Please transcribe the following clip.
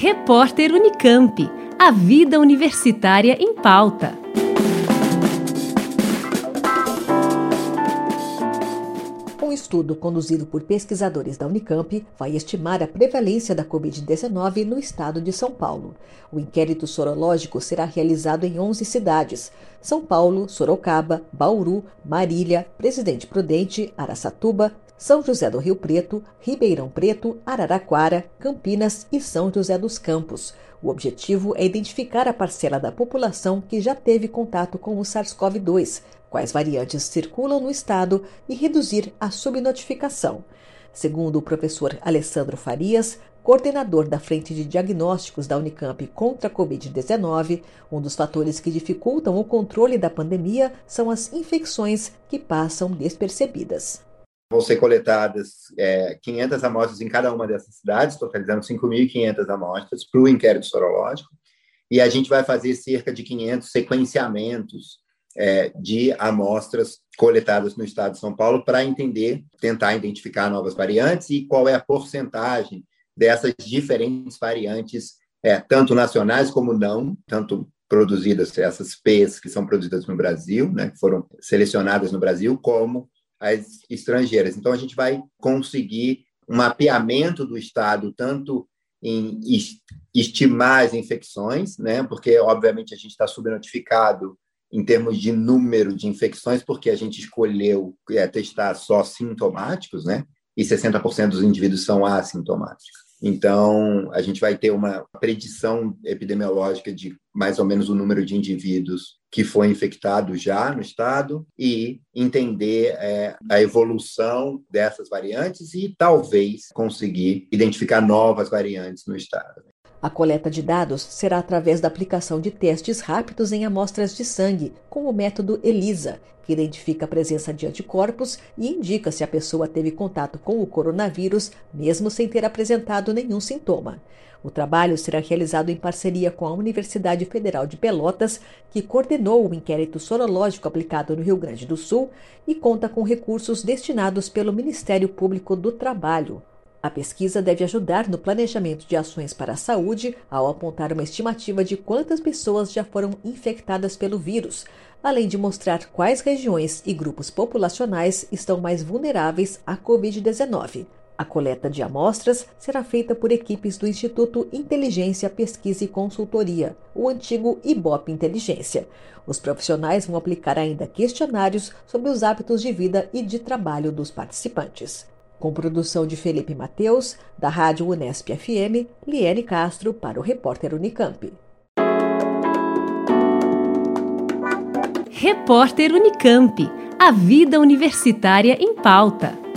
Repórter Unicamp. A vida universitária em pauta. Um estudo conduzido por pesquisadores da Unicamp vai estimar a prevalência da Covid-19 no estado de São Paulo. O inquérito sorológico será realizado em 11 cidades: São Paulo, Sorocaba, Bauru, Marília, Presidente Prudente, Araçatuba, são José do Rio Preto, Ribeirão Preto, Araraquara, Campinas e São José dos Campos. O objetivo é identificar a parcela da população que já teve contato com o SARS-CoV-2, quais variantes circulam no estado e reduzir a subnotificação. Segundo o professor Alessandro Farias, coordenador da Frente de Diagnósticos da Unicamp contra a Covid-19, um dos fatores que dificultam o controle da pandemia são as infecções que passam despercebidas. Vão ser coletadas é, 500 amostras em cada uma dessas cidades, totalizando 5.500 amostras para o inquérito sorológico. E a gente vai fazer cerca de 500 sequenciamentos é, de amostras coletadas no estado de São Paulo para entender, tentar identificar novas variantes e qual é a porcentagem dessas diferentes variantes, é, tanto nacionais como não, tanto produzidas, essas P's que são produzidas no Brasil, né, que foram selecionadas no Brasil, como as estrangeiras. Então, a gente vai conseguir um mapeamento do Estado, tanto em estimar as infecções, né? porque, obviamente, a gente está subnotificado em termos de número de infecções, porque a gente escolheu é, testar só sintomáticos, né? e 60% dos indivíduos são assintomáticos. Então, a gente vai ter uma predição epidemiológica de mais ou menos o número de indivíduos que foi infectado já no estado e entender é, a evolução dessas variantes e talvez conseguir identificar novas variantes no estado. A coleta de dados será através da aplicação de testes rápidos em amostras de sangue, com o método ELISA, que identifica a presença de anticorpos e indica se a pessoa teve contato com o coronavírus, mesmo sem ter apresentado nenhum sintoma. O trabalho será realizado em parceria com a Universidade Federal de Pelotas, que coordenou o inquérito sorológico aplicado no Rio Grande do Sul e conta com recursos destinados pelo Ministério Público do Trabalho. A pesquisa deve ajudar no planejamento de ações para a saúde ao apontar uma estimativa de quantas pessoas já foram infectadas pelo vírus, além de mostrar quais regiões e grupos populacionais estão mais vulneráveis à Covid-19. A coleta de amostras será feita por equipes do Instituto Inteligência, Pesquisa e Consultoria, o antigo IBOP Inteligência. Os profissionais vão aplicar ainda questionários sobre os hábitos de vida e de trabalho dos participantes. Com produção de Felipe Mateus, da Rádio Unesp FM, Liane Castro para o repórter Unicamp. Repórter Unicamp. A vida universitária em pauta.